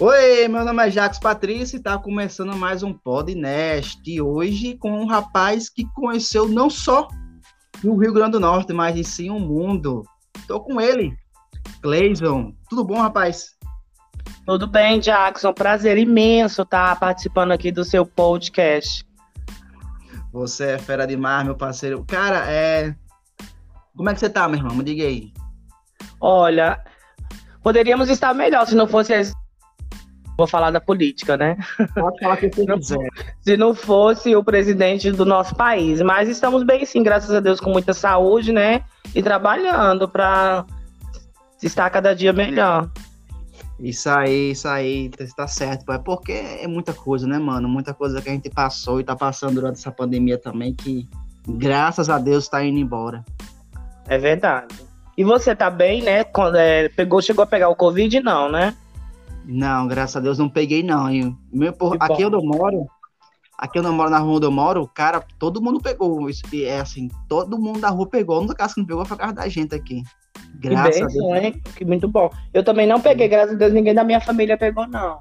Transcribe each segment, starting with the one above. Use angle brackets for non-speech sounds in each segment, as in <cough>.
Oi, meu nome é Jacques Patrício e está começando mais um podcast. E hoje com um rapaz que conheceu não só o Rio Grande do Norte, mas sim o mundo. Estou com ele, Cleison. Tudo bom, rapaz? Tudo bem, Jackson. Prazer imenso estar participando aqui do seu podcast. Você é fera demais, meu parceiro. Cara, é. Como é que você tá, meu irmão? Me diga aí. Olha, poderíamos estar melhor se não fosse Vou falar da política, né? Pode falar que você quiser. Se não fosse o presidente do nosso país. Mas estamos bem, sim, graças a Deus, com muita saúde, né? E trabalhando para estar cada dia melhor. Isso aí, isso aí, tá certo, é porque é muita coisa, né, mano? Muita coisa que a gente passou e tá passando durante essa pandemia também, que graças a Deus tá indo embora. É verdade. E você tá bem, né? Quando, é, pegou, chegou a pegar o Covid, não, né? Não, graças a Deus não peguei, não. E meu, por, aqui eu não moro, aqui eu não moro na rua onde eu moro, cara, todo mundo pegou. Isso, é assim, todo mundo da rua pegou. A única casa que não pegou foi a casa da gente aqui. Graças que a Deus. Hein? Que muito bom. Eu também não peguei, graças a Deus, ninguém da minha família pegou, não.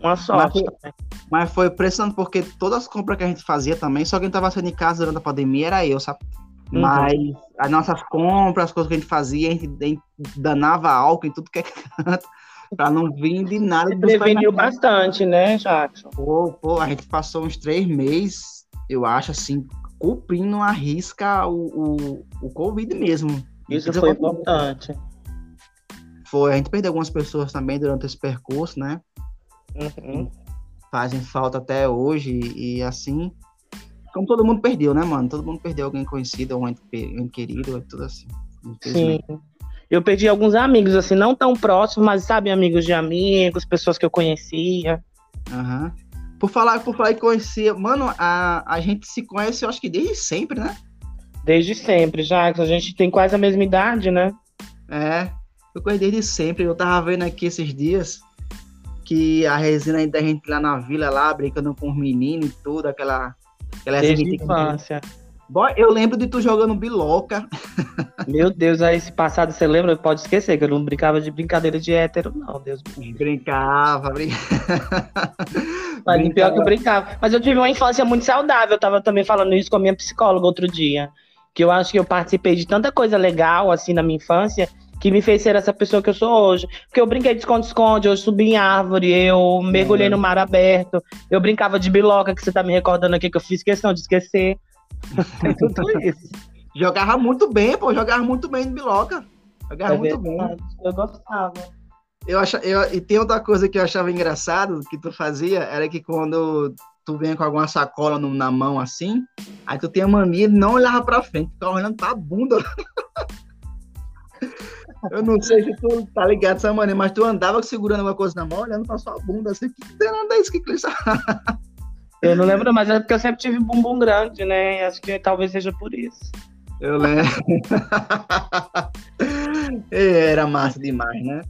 Uma sorte mas foi, mas foi impressionante porque todas as compras que a gente fazia também, só quem tava saindo de casa durante a pandemia era eu, sabe? Uhum. Mas as nossas compras, as coisas que a gente fazia, a gente, a gente danava álcool em tudo que é canto para não vir de nada. Você preveniu bastante, né, Jackson? Pô, pô, a gente passou uns três meses, eu acho, assim, cumprindo a risca o, o, o Covid mesmo. Isso foi importante. Foi, a gente perdeu algumas pessoas também durante esse percurso, né? Uhum. Fazem falta até hoje e assim. Como todo mundo perdeu, né, mano? Todo mundo perdeu alguém conhecido, alguém querido, é tudo assim. Sim. Eu perdi alguns amigos, assim, não tão próximos, mas, sabe, amigos de amigos, pessoas que eu conhecia. Uhum. Por falar, por falar que conhecia, mano, a, a gente se conhece, eu acho que desde sempre, né? Desde sempre, já. A gente tem quase a mesma idade, né? É, eu conheço desde sempre. Eu tava vendo aqui esses dias que a resina da gente lá na vila, lá, brincando com os meninos e tudo, aquela. aquela desde infância. Que... Boy, eu lembro de tu jogando biloca. Meu Deus, aí esse passado você lembra? Pode esquecer, que eu não brincava de brincadeira de hétero, não, Deus me Brincava, brincava. <laughs> Mas brincava. pior que eu brincava. Mas eu tive uma infância muito saudável, eu tava também falando isso com a minha psicóloga outro dia. Que eu acho que eu participei de tanta coisa legal, assim, na minha infância, que me fez ser essa pessoa que eu sou hoje. Porque eu brinquei de esconde-esconde, eu subi em árvore, eu mergulhei no mar aberto, eu brincava de biloca, que você tá me recordando aqui, que eu fiz questão de esquecer. Tudo isso. Jogava muito bem, pô, jogava muito bem no Biloca. Jogava é muito verdade. bem. Eu gostava. Eu acha, eu, e tem outra coisa que eu achava engraçado que tu fazia, era que quando tu vinha com alguma sacola no, na mão assim, aí tu tinha mania de não olhava pra frente, ficava olhando pra bunda. <laughs> eu não sei se tu tá ligado essa maneira, mas tu andava segurando alguma coisa na mão, olhando pra sua bunda assim, que nada é isso que <laughs> Cleiton Eu não lembro, mas é porque eu sempre tive bumbum grande, né? Acho que talvez seja por isso. Eu lembro. <laughs> Era massa demais, né?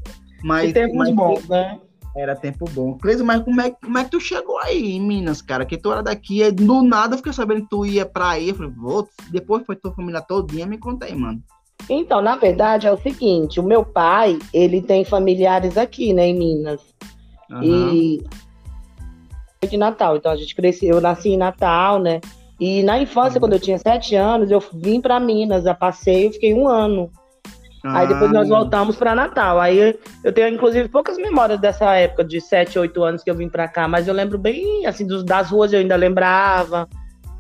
Mas, e tempos mas, bons, né? Era tempo bom. Cleiso, mas como é, como é que tu chegou aí em Minas, cara? Que tu era daqui, é, do nada eu fiquei sabendo que tu ia pra aí. Eu falei, vou. Depois foi tua família todinha, me conta aí, mano. Então, na verdade, é o seguinte: o meu pai, ele tem familiares aqui, né, em Minas. Uhum. E de Natal. Então a gente cresceu, eu nasci em Natal, né? E na infância, quando eu tinha sete anos, eu vim para Minas, a passeio, fiquei um ano. Ah. Aí depois nós voltamos para Natal. Aí eu tenho, inclusive, poucas memórias dessa época, de sete, oito anos que eu vim para cá, mas eu lembro bem, assim, dos, das ruas eu ainda lembrava.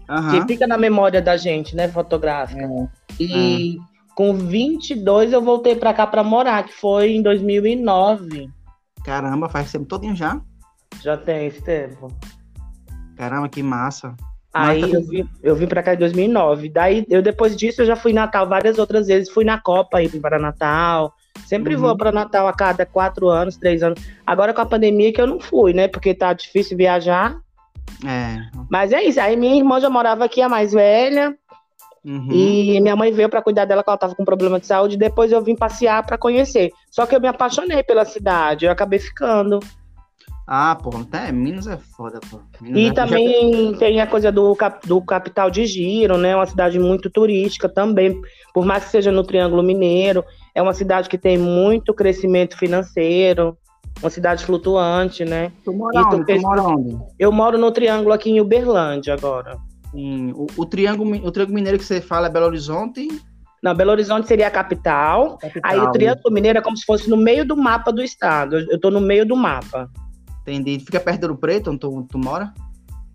Uhum. Que fica na memória da gente, né, fotográfica. É. E é. com 22 eu voltei para cá para morar, que foi em 2009. Caramba, faz tempo todinho já? Já tem esse tempo. Caramba, que massa. Aí eu vim, eu vim pra cá em 2009. Daí, eu depois disso, eu já fui em Natal várias outras vezes. Fui na Copa aí para Natal. Sempre uhum. vou para Natal a cada quatro anos, três anos. Agora com a pandemia que eu não fui, né? Porque tá difícil viajar. É. Mas é isso. Aí minha irmã já morava aqui, a mais velha. Uhum. E minha mãe veio para cuidar dela, que ela tava com problema de saúde. Depois eu vim passear para conhecer. Só que eu me apaixonei pela cidade. Eu acabei ficando. Ah, pô, até Minas é foda, pô. Minas e é... também já... tem a coisa do, cap, do capital de giro, né? Uma cidade muito turística também, por mais que seja no Triângulo Mineiro, é uma cidade que tem muito crescimento financeiro. uma cidade flutuante, né? Tu mora onde? Fez... Tu mora onde? Eu moro no Triângulo aqui em Uberlândia agora. Sim. O, o, triângulo, o Triângulo Mineiro que você fala é Belo Horizonte? Não, Belo Horizonte seria a capital. capital aí o Triângulo Mineiro é como se fosse no meio do mapa do estado. Eu tô no meio do mapa. Entendi. Fica perto de Ouro Preto, onde tu, tu mora?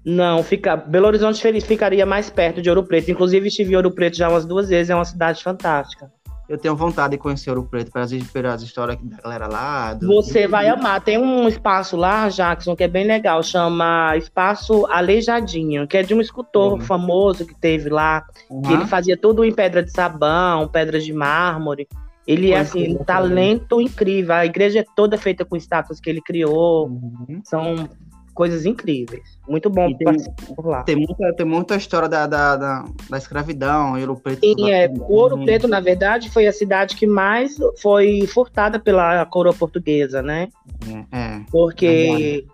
Não, fica. Belo Horizonte ficaria mais perto de Ouro Preto. Inclusive, estive em Ouro Preto já umas duas vezes, é uma cidade fantástica. Eu tenho vontade de conhecer Ouro Preto para as histórias da galera lá. Do... Você vai amar. Tem um espaço lá, Jackson, que é bem legal, chama Espaço Aleijadinho, que é de um escultor uhum. famoso que teve lá. Uhum. Que ele fazia tudo em pedra de sabão, pedras de mármore. Ele é assim, um talento incrível. A igreja é toda feita com estátuas que ele criou. Uhum. São coisas incríveis. Muito bom tem, por lá. Tem muita, tem muita história da, da, da, da escravidão, Ouro Preto. Sim, é. O Ouro Preto, na verdade, foi a cidade que mais foi furtada pela coroa portuguesa, né? É. é Porque é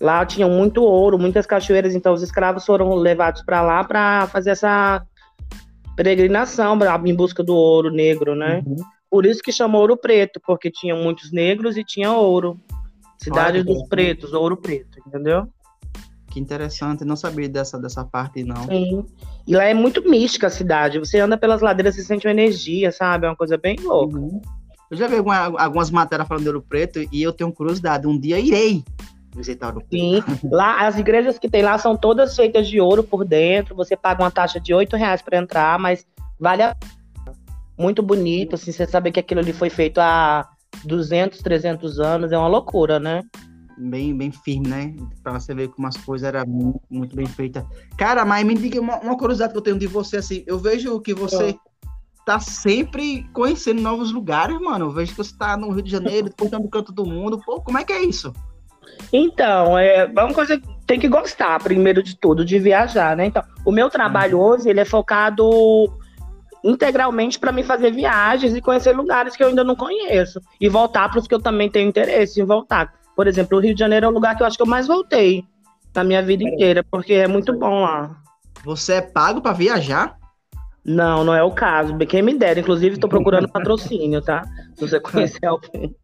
lá tinham muito ouro, muitas cachoeiras, então os escravos foram levados para lá para fazer essa peregrinação em busca do ouro negro, né? Uhum. Por isso que chamou Ouro Preto, porque tinha muitos negros e tinha ouro. Cidade dos Pretos, Ouro Preto, entendeu? Que interessante, não sabia dessa, dessa parte, não. Sim. E lá é muito mística a cidade. Você anda pelas ladeiras e sente uma energia, sabe? É uma coisa bem louca. Uhum. Eu já vi alguma, algumas matérias falando de Ouro Preto e eu tenho curiosidade. Um dia irei visitar Ouro Preto. Sim, lá, as igrejas que tem lá são todas feitas de ouro por dentro. Você paga uma taxa de 8 reais para entrar, mas vale a muito bonito, assim, você sabe que aquilo ali foi feito há 200, 300 anos, é uma loucura, né? Bem, bem firme, né? Pra você ver como as coisas eram muito, muito bem feitas. Cara, mas me diga uma, uma, curiosidade que eu tenho de você, assim, eu vejo que você é. tá sempre conhecendo novos lugares, mano. Eu vejo que você tá no Rio de Janeiro, <laughs> contando o canto do mundo. Pô, como é que é isso? Então, é uma coisa que tem que gostar, primeiro de tudo, de viajar, né? Então, o meu trabalho uhum. hoje, ele é focado integralmente para me fazer viagens e conhecer lugares que eu ainda não conheço e voltar para os que eu também tenho interesse em voltar. Por exemplo, o Rio de Janeiro é o lugar que eu acho que eu mais voltei na minha vida inteira, porque é muito bom lá. Você é pago para viajar? Não, não é o caso. Quem me dera. Inclusive, estou procurando patrocínio, tá? Se você conhecer alguém.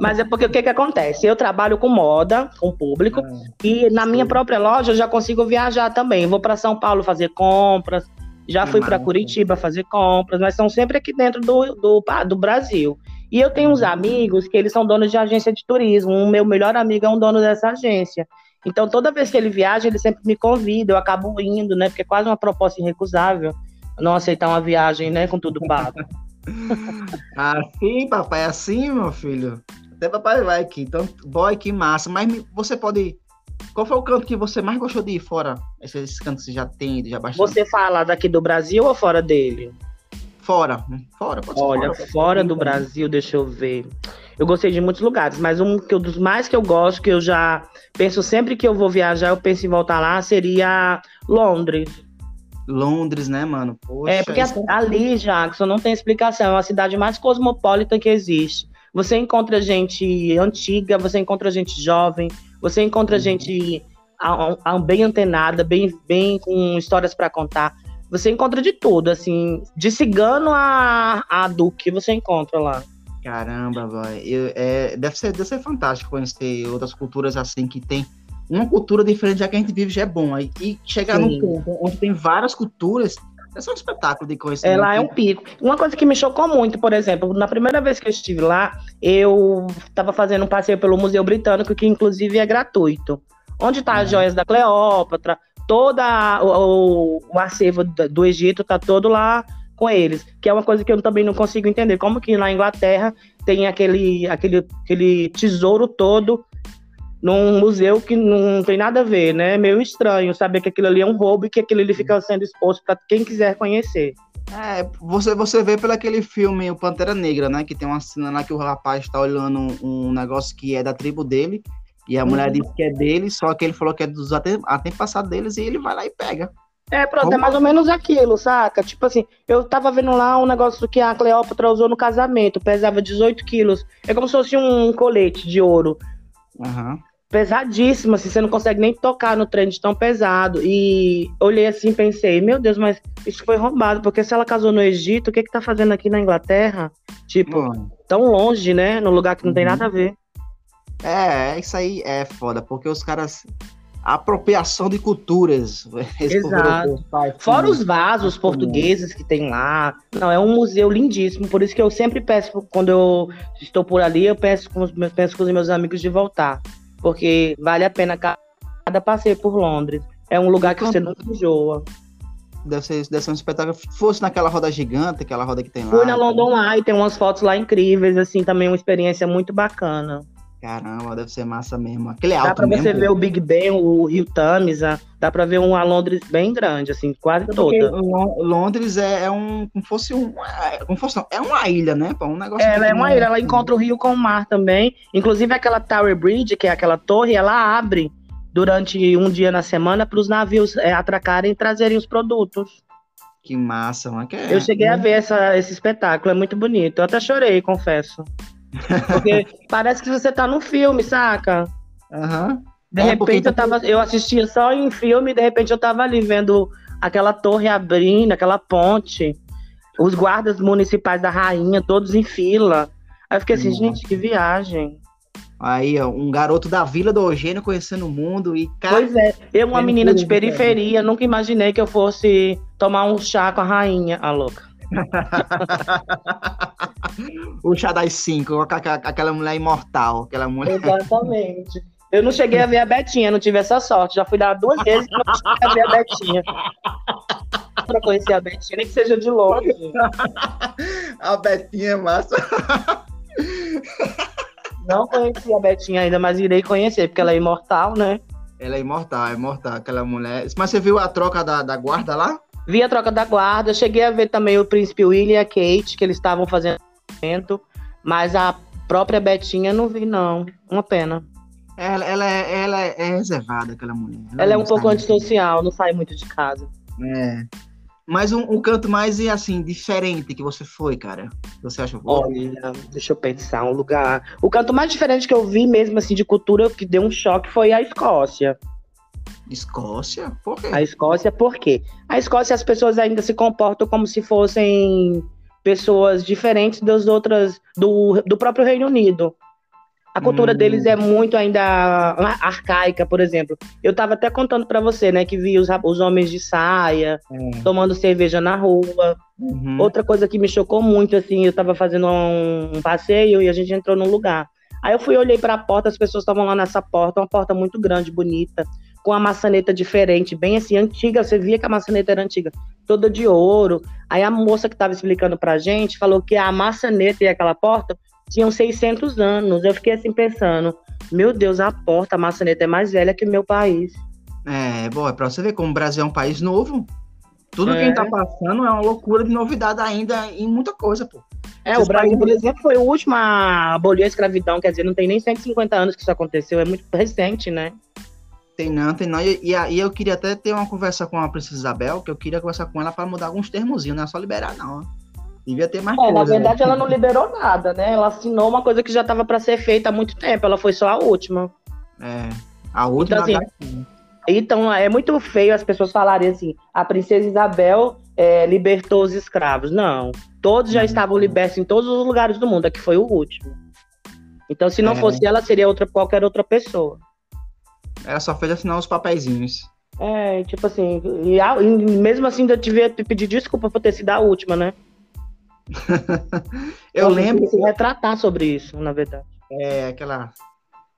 Mas é porque o que, que acontece? Eu trabalho com moda, com público, ah, e na minha própria loja eu já consigo viajar também. Vou para São Paulo fazer compras, já fui para Curitiba fazer compras, mas são sempre aqui dentro do, do, do Brasil. E eu tenho uns amigos que eles são donos de agência de turismo. O meu melhor amigo é um dono dessa agência. Então, toda vez que ele viaja, ele sempre me convida, eu acabo indo, né? Porque é quase uma proposta irrecusável não aceitar uma viagem, né? Com tudo pago. <laughs> assim, papai, assim, meu filho. Até papai vai aqui. Então, boy, que massa. Mas você pode qual foi o canto que você mais gostou de ir fora? Esses cantos que você já tem, já bastante. Você fala daqui do Brasil ou fora dele? Fora. Fora, pode Olha, fora, fora do Brasil, deixa eu ver. Eu gostei de muitos lugares, mas um que, dos mais que eu gosto, que eu já penso sempre que eu vou viajar, eu penso em voltar lá, seria Londres. Londres, né, mano? Poxa, é, porque isso... ali, Jackson, não tem explicação. É uma cidade mais cosmopolita que existe. Você encontra gente antiga, você encontra gente jovem, você encontra uhum. gente bem antenada, bem, bem com histórias para contar. Você encontra de tudo, assim, de cigano a, a Duque, você encontra lá. Caramba, boy. Eu, é, deve, ser, deve ser fantástico conhecer outras culturas assim que tem uma cultura diferente, já que a gente vive já é bom. Aí, e chegar Sim. num ponto onde tem várias culturas, é só um espetáculo de conhecer. É, lá é um pico. Uma coisa que me chocou muito, por exemplo, na primeira vez que eu estive lá, eu estava fazendo um passeio pelo Museu Britânico, que inclusive é gratuito. Onde tá as uhum. joias da Cleópatra, toda o, o acervo do Egito tá todo lá com eles, que é uma coisa que eu também não consigo entender, como que na Inglaterra tem aquele, aquele, aquele tesouro todo num museu que não tem nada a ver, né? É meio estranho saber que aquilo ali é um roubo e que aquilo ali fica sendo exposto para quem quiser conhecer. É, você, você vê pelo aquele filme O Pantera Negra, né? Que tem uma cena lá que o rapaz está olhando um, um, negócio que é da tribo dele e a uhum. mulher diz que é dele, só que ele falou que é dos antepassados deles e ele vai lá e pega. É, pronto, é mais ou menos aquilo, saca? Tipo assim, eu tava vendo lá um negócio que a Cleópatra usou no casamento, pesava 18 quilos. É como se fosse um colete de ouro. Uhum pesadíssimo, assim, você não consegue nem tocar no trem de tão pesado. E olhei assim pensei, meu Deus, mas isso foi roubado, porque se ela casou no Egito, o que que tá fazendo aqui na Inglaterra? Tipo, tão longe, né? No lugar que não uhum. tem nada a ver. É, isso aí é foda, porque os caras apropriação de culturas. <laughs> Exato. Fora os vasos portugueses que tem lá. Não, é um museu lindíssimo. Por isso que eu sempre peço, quando eu estou por ali, eu peço com os, peço com os meus amigos de voltar. Porque vale a pena cada passeio por Londres. É um lugar que você não enjoa. Deve ser, deve ser um espetáculo. Fosse naquela roda gigante, aquela roda que tem lá. Fui na London Eye, tem umas fotos lá incríveis, assim, também uma experiência muito bacana. Caramba, deve ser massa mesmo. Aquele alto Dá pra você ver o Big Ben, o Rio Tamisa, dá pra ver uma Londres bem grande, assim, quase toda. Londres é, é, um, como fosse um, é, como fosse, não, é uma ilha, né? Um negócio ela é uma ilha, ela encontra o rio com o mar também. Inclusive aquela Tower Bridge, que é aquela torre, ela abre durante um dia na semana para os navios é, atracarem e trazerem os produtos. Que massa, mano. Que é, Eu cheguei a ver essa, esse espetáculo, é muito bonito. Eu até chorei, confesso. Porque parece que você tá num filme, saca? Uhum. De é, repente eu tava. Eu assistia só em filme, e de repente eu tava ali vendo aquela torre abrindo, aquela ponte, os guardas municipais da rainha, todos em fila. Aí eu fiquei assim, Nossa. gente, que viagem. Aí, ó, um garoto da Vila do Eugênio conhecendo o mundo e cara, Pois é, eu, uma menina de periferia, nunca imaginei que eu fosse tomar um chá com a rainha, a louca. <laughs> o chá das cinco, aquela mulher imortal, aquela mulher. Exatamente. Eu não cheguei a ver a Betinha, não tive essa sorte. Já fui dar duas vezes e não cheguei a ver a Betinha. pra conhecer a Betinha, nem que seja de longe. <laughs> a Betinha é massa. Não conheci a Betinha ainda, mas irei conhecer, porque ela é imortal, né? Ela é imortal, é imortal, aquela mulher. Mas você viu a troca da, da guarda lá? Vi a troca da guarda, cheguei a ver também o príncipe William e a Kate, que eles estavam fazendo evento, mas a própria Betinha não vi, não. Uma pena. Ela, ela, é, ela é reservada, aquela mulher. Ela, ela é um pouco antissocial, não sai muito de casa. É. Mas um, um, canto mais, assim, diferente que você foi, cara? Você acha? Olha, deixa eu pensar, um lugar... O canto mais diferente que eu vi mesmo, assim, de cultura, que deu um choque, foi a Escócia. Escócia? Por quê? A Escócia, por quê? A Escócia, as pessoas ainda se comportam como se fossem pessoas diferentes das outras, do, do próprio Reino Unido. A cultura hum. deles é muito ainda arcaica, por exemplo. Eu estava até contando para você, né, que vi os, os homens de saia hum. tomando cerveja na rua. Uhum. Outra coisa que me chocou muito, assim, eu estava fazendo um, um, passeio e a gente entrou num lugar. Aí eu fui, olhei para a porta, as pessoas estavam lá nessa porta, uma porta muito grande, bonita com a maçaneta diferente, bem assim, antiga. Você via que a maçaneta era antiga, toda de ouro. Aí a moça que estava explicando pra gente falou que a maçaneta e aquela porta tinham 600 anos. Eu fiquei assim pensando: meu Deus, a porta, a maçaneta é mais velha que o meu país. É, bom, é pra você ver como o Brasil é um país novo. Tudo é. que a gente tá passando é uma loucura de novidade ainda em muita coisa, pô. É, o Brasil, por exemplo, foi o último a abolir a escravidão, quer dizer, não tem nem 150 anos que isso aconteceu, é muito recente, né? Tem não, tem não. E, aí eu queria até ter uma conversa com a Princesa Isabel, que eu queria conversar com ela para mudar alguns termozinhos, não é só liberar, não. Devia ter mais é, coisa. Na verdade, né? ela não <laughs> liberou nada, né? Ela assinou uma coisa que já estava para ser feita há muito tempo. Ela foi só a última. É, a última. Então, assim, então é muito feio as pessoas falarem assim: a Princesa Isabel é, libertou os escravos. Não. Todos já uhum. estavam libertos em todos os lugares do mundo. Aqui foi o último. Então, se não é. fosse ela, seria outra, qualquer outra pessoa. Ela só fez assinar os papeizinhos. É, tipo assim, e, e mesmo assim eu tive que pedir desculpa por ter sido a última, né? <laughs> eu lembro. Se retratar sobre isso, na verdade. É, aquela.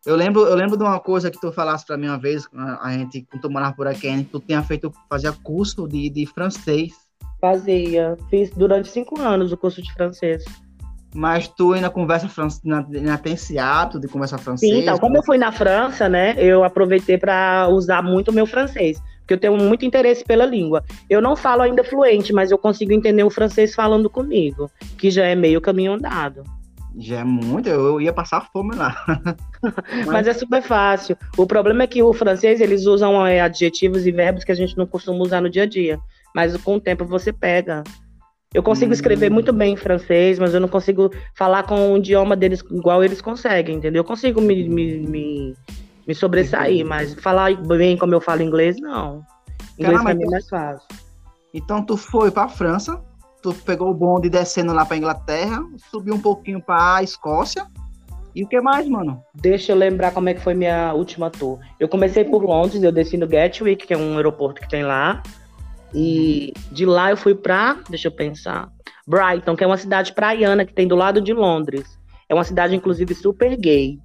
Eu lembro, eu lembro de uma coisa que tu falasse para mim uma vez, a gente, quando tu morava por aqui, tu tinha feito, fazia curso de, de francês. Fazia. Fiz durante cinco anos o curso de francês. Mas tu ainda conversa francês, ainda tem esse hábito de conversar francês? Sim, então, como eu fui na França, né, eu aproveitei para usar muito o meu francês, porque eu tenho muito interesse pela língua. Eu não falo ainda fluente, mas eu consigo entender o francês falando comigo, que já é meio caminho andado. Já é muito, eu ia passar fome lá. mas... <laughs> mas... é super fácil. O problema é que o francês, eles usam é, adjetivos e verbos que a gente não costuma usar no dia a dia. Mas com o tempo você pega. Eu consigo escrever hum. muito bem em francês, mas eu não consigo falar com o idioma deles igual eles conseguem, entendeu? Eu consigo me, me, me, me sobressair, mas falar bem como eu falo inglês, não. Inglês Caramba, pra mim é mais fácil. Então tu foi pra França, tu pegou o bonde descendo lá pra Inglaterra, subiu um pouquinho pra Escócia, E o que mais, mano? Deixa eu lembrar como é que foi minha última tour. Eu comecei por Londres, eu desci no Gatwick, que é um aeroporto que tem lá. E de lá eu fui pra, deixa eu pensar, Brighton, que é uma cidade praiana que tem do lado de Londres. É uma cidade, inclusive, super gay.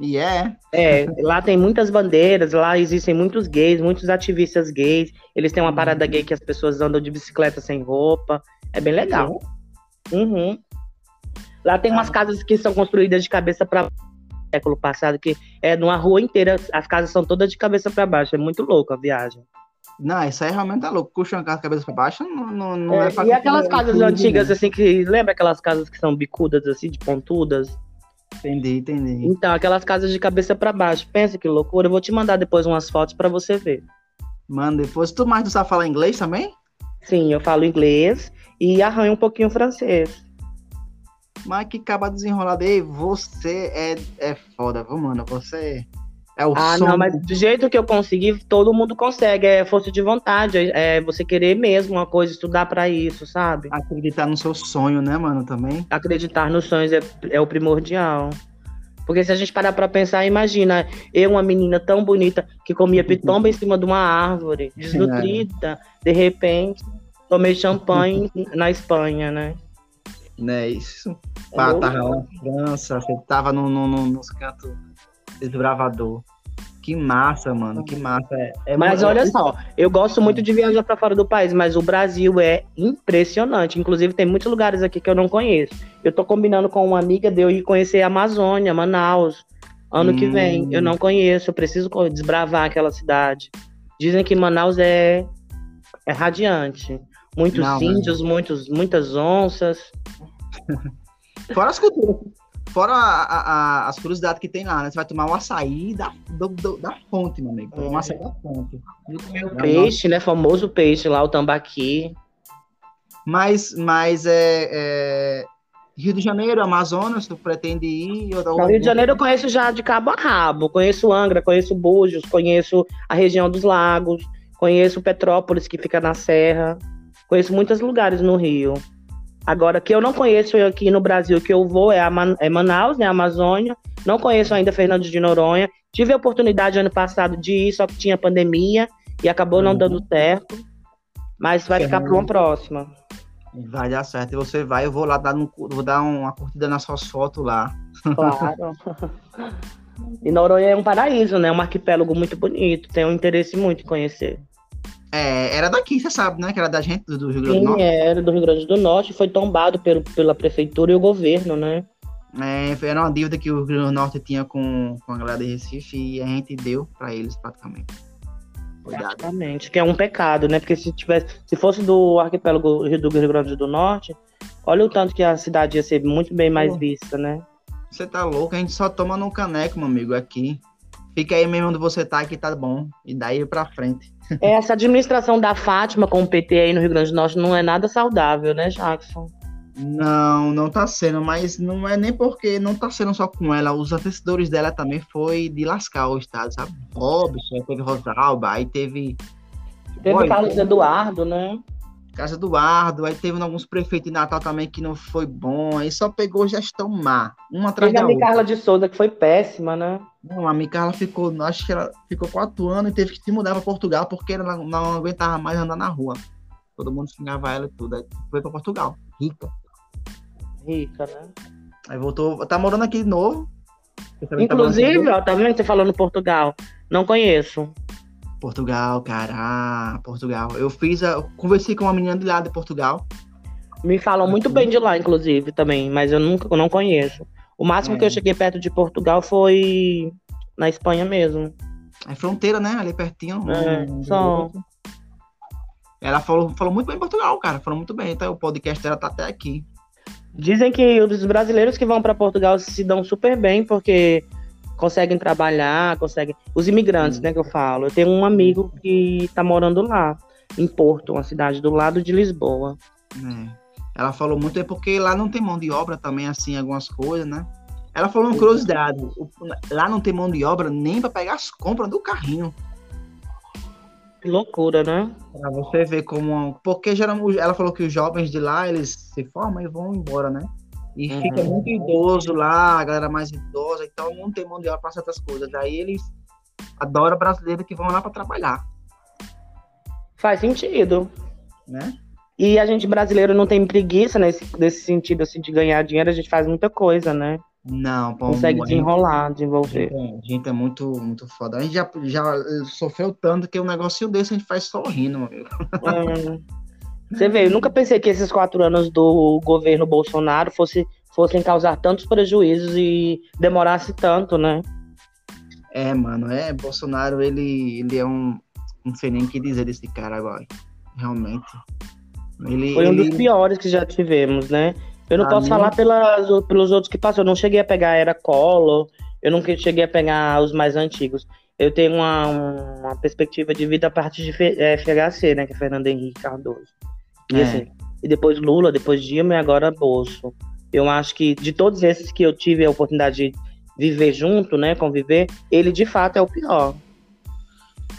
E é. É, lá tem muitas bandeiras, lá existem muitos gays, muitos ativistas gays. Eles têm uma parada gay que as pessoas andam de bicicleta sem roupa. É bem legal. Uhum. Lá tem umas casas que são construídas de cabeça para século passado, que é numa rua inteira, as casas são todas de cabeça para baixo. É muito louco a viagem. Não, isso aí realmente tá louco. Uma casa de cabeça pra baixo, não, não, não é, é E aquelas casas antigas, assim, que. Lembra aquelas casas que são bicudas, assim, de pontudas? Entendi, entendi. Então, aquelas casas de cabeça para baixo. Pensa que loucura. Eu vou te mandar depois umas fotos para você ver. Manda depois. Tu mais não sabe falar inglês também? Sim, eu falo inglês e arranho um pouquinho francês. Mas que acaba desenrolado aí, você é, é foda, viu, mano? Você é o Ah, som... não, mas do jeito que eu consegui, todo mundo consegue. É força de vontade, é você querer mesmo uma coisa, estudar para isso, sabe? Acreditar no seu sonho, né, mano, também? Acreditar nos sonhos é, é o primordial. Porque se a gente parar pra pensar, imagina, eu, uma menina tão bonita que comia pitomba em cima de uma árvore, desnutrida, de repente, tomei champanhe <laughs> na Espanha, né? Né, isso. É Pá, tava lá na França, você tava no, no, no, nos cantos desbravador. Que massa, mano, que massa. É, é mas olha só, eu gosto muito de viajar para fora do país, mas o Brasil é impressionante. Inclusive, tem muitos lugares aqui que eu não conheço. Eu tô combinando com uma amiga de eu ir conhecer a Amazônia, Manaus, ano hum. que vem. Eu não conheço, eu preciso desbravar aquela cidade. Dizem que Manaus é, é radiante. Muitos não, índios, muitos, muitas onças. Fora as culturas. Fora a, a, as curiosidades que tem lá, né? Você vai tomar o açaí da, do, do, da fonte, meu amigo. É. Um açaí da fonte. O peixe, né? Famoso peixe lá, o tambaqui. Mas, mas é, é, Rio de Janeiro, Amazonas, tu pretende ir? Ou... Rio de Janeiro eu conheço já de cabo a rabo. Conheço Angra, conheço Búzios, conheço a região dos lagos, conheço Petrópolis, que fica na Serra. Conheço muitos lugares no Rio. Agora, que eu não conheço aqui no Brasil, que eu vou é, a Man é Manaus, né, Amazônia. Não conheço ainda Fernando de Noronha. Tive a oportunidade ano passado de ir, só que tinha pandemia e acabou não dando certo. Mas vai ficar para uma próxima. Vai dar certo. E você vai, eu vou lá dar, vou dar uma curtida nas suas fotos lá. Claro. e Noronha é um paraíso, né? Um arquipélago muito bonito. Tenho um interesse muito em conhecer. É, era daqui, você sabe, né? Que era da gente do Rio Grande Sim, do Norte. era do Rio Grande do Norte, foi tombado pelo, pela prefeitura e o governo, né? É, era uma dívida que o Rio Grande do Norte tinha com, com a galera de Recife e a gente deu para eles praticamente. Praticamente, que é um pecado, né? Porque se tivesse, se fosse do arquipélago do Rio Grande do Norte, olha o tanto que a cidade ia ser muito bem mais Pô, vista, né? Você tá louco, a gente só toma no caneco, meu amigo, aqui. Fica aí mesmo onde você tá, que tá bom. E daí pra frente. Essa administração da Fátima com o PT aí no Rio Grande do Norte não é nada saudável, né, Jackson? Não, não tá sendo, mas não é nem porque não tá sendo só com ela, os antecessores dela também foi de lascar o estado, sabe? Robson, teve Rosalba, aí teve. Teve o Carlos Eduardo, né? Casa Eduardo, aí teve alguns prefeitos de Natal também que não foi bom, aí só pegou gestão má, uma atrás teve da outra. a Carla de Souza, que foi péssima, né? Não, a Micarla ficou, acho que ela ficou quatro anos e teve que se mudar para Portugal porque ela não, aguentava mais andar na rua. Todo mundo xingava ela e tudo. Aí foi para Portugal. Rica. Rica, né? Aí voltou, tá morando aqui de novo. Tá Inclusive, ó, tá vendo você falando Portugal? Não conheço. Portugal, cara. Ah, Portugal. Eu fiz, a, conversei com uma menina de lá de Portugal. Me falam muito bem de lá, inclusive, também, mas eu nunca eu não conheço. O máximo é. que eu cheguei perto de Portugal foi na Espanha mesmo. É fronteira, né? Ali pertinho. É, só. Ela falou, falou muito bem em Portugal, cara. Falou muito bem. Então o podcast dela tá até aqui. Dizem que os brasileiros que vão para Portugal se dão super bem, porque conseguem trabalhar, conseguem. Os imigrantes, né, que eu falo. Eu tenho um amigo que tá morando lá, em Porto, uma cidade do lado de Lisboa. É. Ela falou muito, é porque lá não tem mão de obra também, assim, algumas coisas, né? Ela falou uma curiosidade, lá não tem mão de obra nem para pegar as compras do carrinho. Que loucura, né? Pra você ver como. Porque geralmente ela falou que os jovens de lá, eles se formam e vão embora, né? E uhum. fica muito idoso lá, a galera mais idosa, então não tem mão de obra para certas coisas. Daí eles adoram brasileiros que vão lá para trabalhar. Faz sentido. Né? E a gente brasileiro não tem preguiça nesse, nesse sentido assim, de ganhar dinheiro, a gente faz muita coisa, né? Não, pô, Consegue desenrolar, desenvolver. A gente é muito, muito foda. A gente já, já sofreu tanto que um negocinho desse a gente faz sorrindo, meu amigo. É. Você vê, eu nunca pensei que esses quatro anos do governo Bolsonaro fosse, fossem causar tantos prejuízos e demorasse tanto, né? É, mano, é, Bolsonaro, ele, ele é um. Não sei nem o que dizer desse cara agora. Realmente. Ele, Foi um ele... dos piores que já tivemos, né? Eu não posso mim... falar pelas, pelos outros que passou. Eu não cheguei a pegar a Era Collor, eu nunca cheguei a pegar os mais antigos. Eu tenho uma, uma perspectiva de vida a partir de FHC, né? Que é Fernando Henrique Cardoso. E, é. assim, e depois Lula, depois Dilma e agora Bolso. Eu acho que de todos esses que eu tive a oportunidade de viver junto, né, conviver, ele de fato é o pior.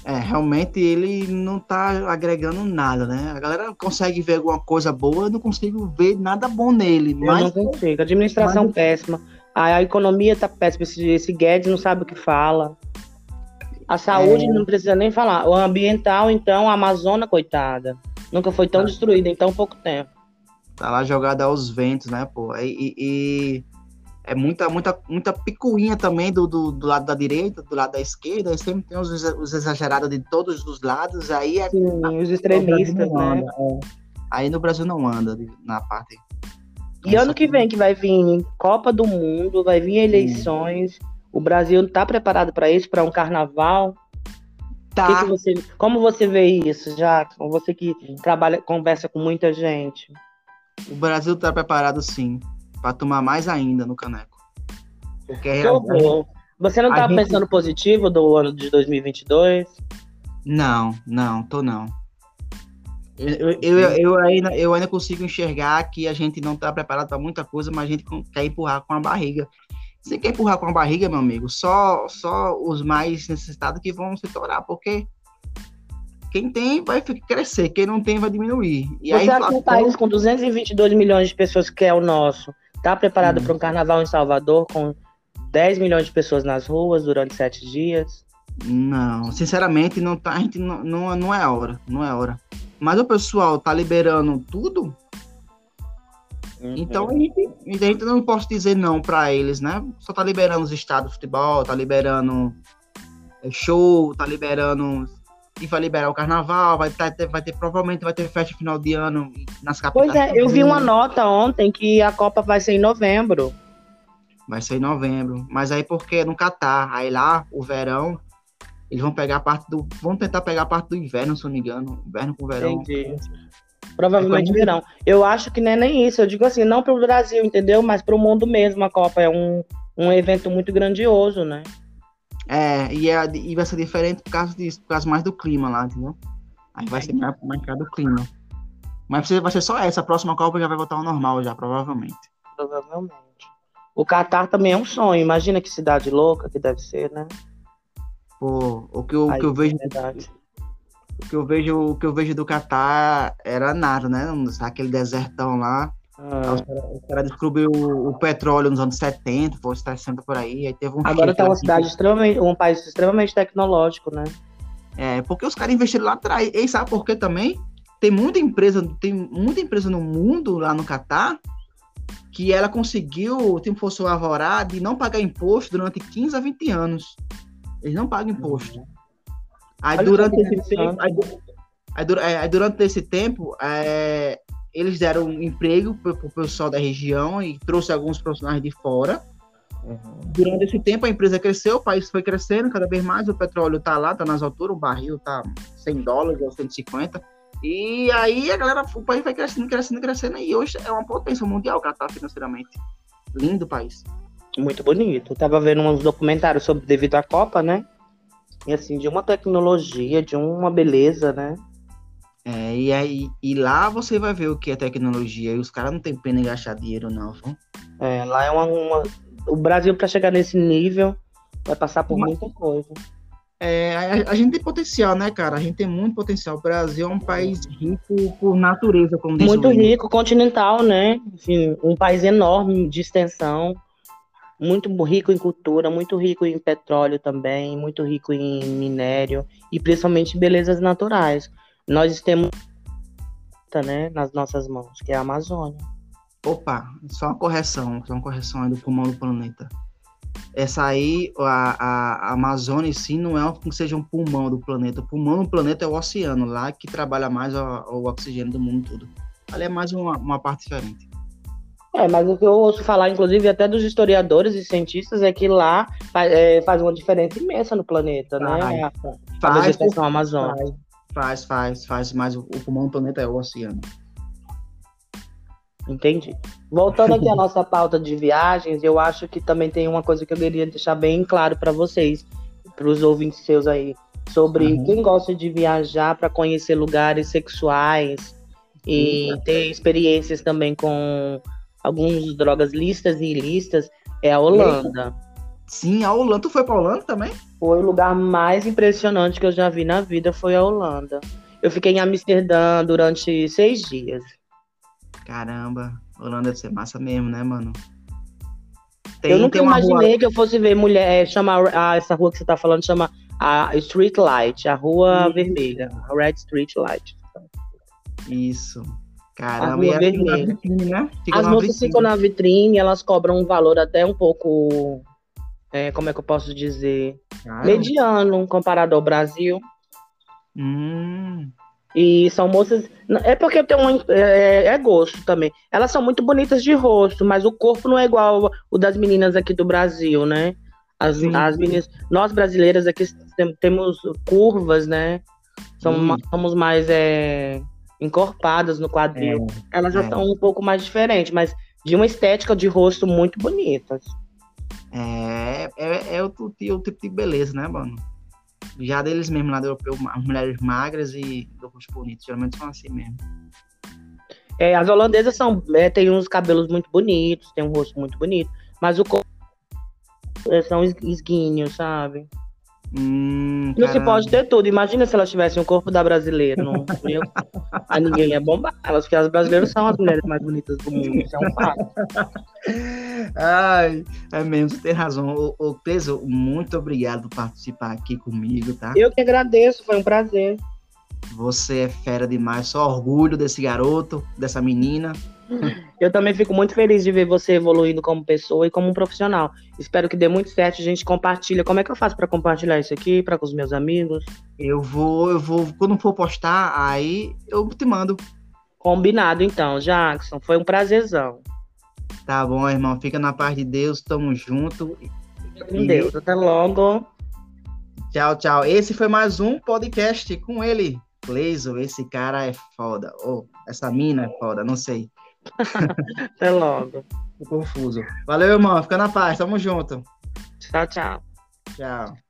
É, realmente ele não tá agregando nada, né? A galera consegue ver alguma coisa boa, eu não consigo ver nada bom nele. Eu mas... não consigo. Administração mas... péssima. A, economia tá péssima. Esse, esse Guedes não sabe o que fala. A saúde é... não precisa nem falar. O ambiental, então, a Amazônia, coitada. Nunca foi tão tá. destruída em tão pouco tempo. Tá lá jogada aos ventos, né, pô? E, e, é muita, muita, muita picuinha também do, do, do, lado da direita, do lado da esquerda, e sempre tem os, os exagerados de todos os lados, aí é, Sim, os extremistas, né? É. Aí no Brasil não anda na parte. E ano que vem que vai vir Copa do Mundo, vai vir eleições. Sim. O Brasil está preparado para isso, para um carnaval. Tá. Que que você, como você vê isso, já? Você que trabalha, conversa com muita gente. O Brasil está preparado sim, para tomar mais ainda no caneco. Porque é Você não está gente... pensando positivo do ano de 2022? Não, não, tô não. Eu, eu, eu, eu, ainda, eu ainda consigo enxergar que a gente não está preparado para muita coisa, mas a gente quer empurrar com a barriga. Você quer empurrar com a barriga, meu amigo, só, só os mais necessitados que vão se torar, porque quem tem vai crescer, quem não tem vai diminuir. E Você acha que um país com 222 milhões de pessoas, que é o nosso, está preparado hum. para um carnaval em Salvador com 10 milhões de pessoas nas ruas durante sete dias? Não, sinceramente, não tá, a gente não, não, não é hora, não é hora. Mas o pessoal tá liberando tudo, Uhum. Então a gente, a gente não posso dizer não para eles, né? Só tá liberando os estados de futebol, tá liberando é, show, tá liberando e vai liberar o carnaval, vai ter, vai ter provavelmente vai ter festa final de ano nas capitais. Pois é, eu vi uma nota ontem que a Copa vai ser em novembro. Vai ser em novembro, mas aí porque é no Catar, aí lá o verão eles vão pegar a parte do, vão tentar pegar a parte do inverno, se não me engano, inverno com verão. Entendi. Provavelmente é virão. Eu acho que não é nem isso. Eu digo assim, não para o Brasil, entendeu? Mas para o mundo mesmo. A Copa é um, um evento muito grandioso, né? É e, é, e vai ser diferente por causa disso, por causa mais do clima lá, entendeu? Aí vai ser mais, mais do clima. Mas vai ser só essa. A próxima Copa já vai voltar ao normal, já, provavelmente. Provavelmente. O Catar também é um sonho. Imagina que cidade louca que deve ser, né? Pô, o que eu, Aí, que eu vejo. É o que eu vejo, o que eu vejo do Catar era nada, né? Aquele desertão lá. Ah. Os caras descobriu o, o, petróleo nos anos 70, foi 60 por aí. aí teve um Agora tá uma cidade extremamente, um país extremamente tecnológico, né? É, porque os caras investiram lá atrás. E sabe por quê também? Tem muita empresa, tem muita empresa no mundo, lá no Catar, que ela conseguiu, o tempo fosse o alvorá, de não pagar imposto durante 15 a 20 anos. Eles não pagam imposto. Uhum. Aí durante esse tempo, aí, aí, é, aí, durante esse tempo, é, eles deram um emprego para o pessoal da região e trouxe alguns profissionais de fora. Uhum. Durante esse tempo a empresa cresceu, o país foi crescendo cada vez mais, o petróleo está lá, está nas alturas, o barril está 100 dólares ou 150. E aí a galera, o país vai crescendo, crescendo, crescendo, e hoje é uma potência mundial que está financeiramente. Lindo país. Muito bonito. Eu tava vendo uns documentários sobre devido à Copa, né? E assim, de uma tecnologia, de uma beleza, né? É, e aí e lá você vai ver o que é tecnologia. E os caras não tem pena em gastar dinheiro, não, viu? É, lá é uma, uma... O Brasil, para chegar nesse nível, vai passar por Mas... muita coisa. É, a, a, gente tem potencial, né, cara? A gente tem muito potencial. O Brasil é um país rico por natureza, como diz Muito rico, continental, né? Enfim, um país enorme de extensão, muito rico em cultura, muito rico em petróleo também, muito rico em minério e principalmente belezas naturais. Nós temos né, nas nossas mãos, que é a Amazônia. Opa, só uma correção, só uma correção aí do pulmão do planeta. Essa aí, a, a, Amazônia em si não é que seja um pulmão do planeta. O pulmão do planeta é o oceano, lá que trabalha mais o, o oxigênio do mundo todo. Ali é mais uma, uma parte diferente. É, mas o que eu ouço falar, inclusive, até dos historiadores e cientistas, é que lá faz, é, faz uma diferença imensa no planeta, né? faz, né? A, a vegetação amazônica. Faz, faz, faz, mas o, o pulmão do planeta é o oceano. Entendi. Voltando aqui à <laughs> nossa pauta de viagens, eu acho que também tem uma coisa que eu queria deixar bem claro para vocês, para os ouvintes seus aí, sobre uhum. quem gosta de viajar para conhecer lugares sexuais e uhum. ter experiências também com algumas drogas listas e ilícitas, é a Holanda. Sim, a Holanda. Tu foi pra Holanda também? Foi o lugar mais impressionante que eu já vi na vida, foi a Holanda. Eu fiquei em Amsterdã durante seis dias. Caramba, Holanda deve ser massa mesmo, né, mano? Tem, eu nunca imaginei rua... que eu fosse ver mulher, é, chama ah, essa rua que você tá falando, chama a Street Light, a Rua hum. Vermelha, a Red Street Light. Isso. Caramba, e vermelha. Vitrine, né? Fica As moças ficam na vitrine, elas cobram um valor até um pouco, é, como é que eu posso dizer, Caramba. mediano comparado ao Brasil. Hum. E são moças. É porque tem um. É, é, gosto também. Elas são muito bonitas de rosto, mas o corpo não é igual o das meninas aqui do Brasil, né? As, as meninas. Nós brasileiras aqui temos curvas, né? Somos, somos mais é, encorpadas no quadril. É, Elas já estão é. um pouco mais diferentes, mas de uma estética de rosto muito bonitas. É, é, é o, o, o tipo de beleza, né, mano? Já deles mesmo lá do europeu, as mulheres magras e do rosto bonito, geralmente são assim mesmo. É, as holandesas são, é, tem uns cabelos muito bonitos, tem um rosto muito bonito, mas o corpo é, são esguinhos, sabe? Hum, não se pode ter tudo. Imagina se elas tivessem o corpo da brasileira. Não, a <laughs> ninguém ia bombar elas, porque as brasileiras são as mulheres mais bonitas do mundo. Isso é um fato. <laughs> Ai, é mesmo, você tem razão. O, o Teso, muito obrigado por participar aqui comigo, tá? Eu que agradeço, foi um prazer. Você é fera demais, só orgulho desse garoto, dessa menina. Eu também fico muito feliz de ver você evoluindo como pessoa e como um profissional. Espero que dê muito certo. A gente compartilha. Como é que eu faço para compartilhar isso aqui para com os meus amigos? Eu vou, eu vou. Quando for postar, aí eu te mando. Combinado, então, Jackson. Foi um prazerzão. Tá bom, irmão. Fica na paz de Deus. Tamo junto. Fica com e... Deus. Até logo. Tchau, tchau. Esse foi mais um podcast com ele. Cleiso, esse cara é foda. Ou oh, essa mina é foda, não sei. <laughs> Até logo. Tô confuso. Valeu, irmão. Fica na paz. Tamo junto. Tchau, tchau. Tchau.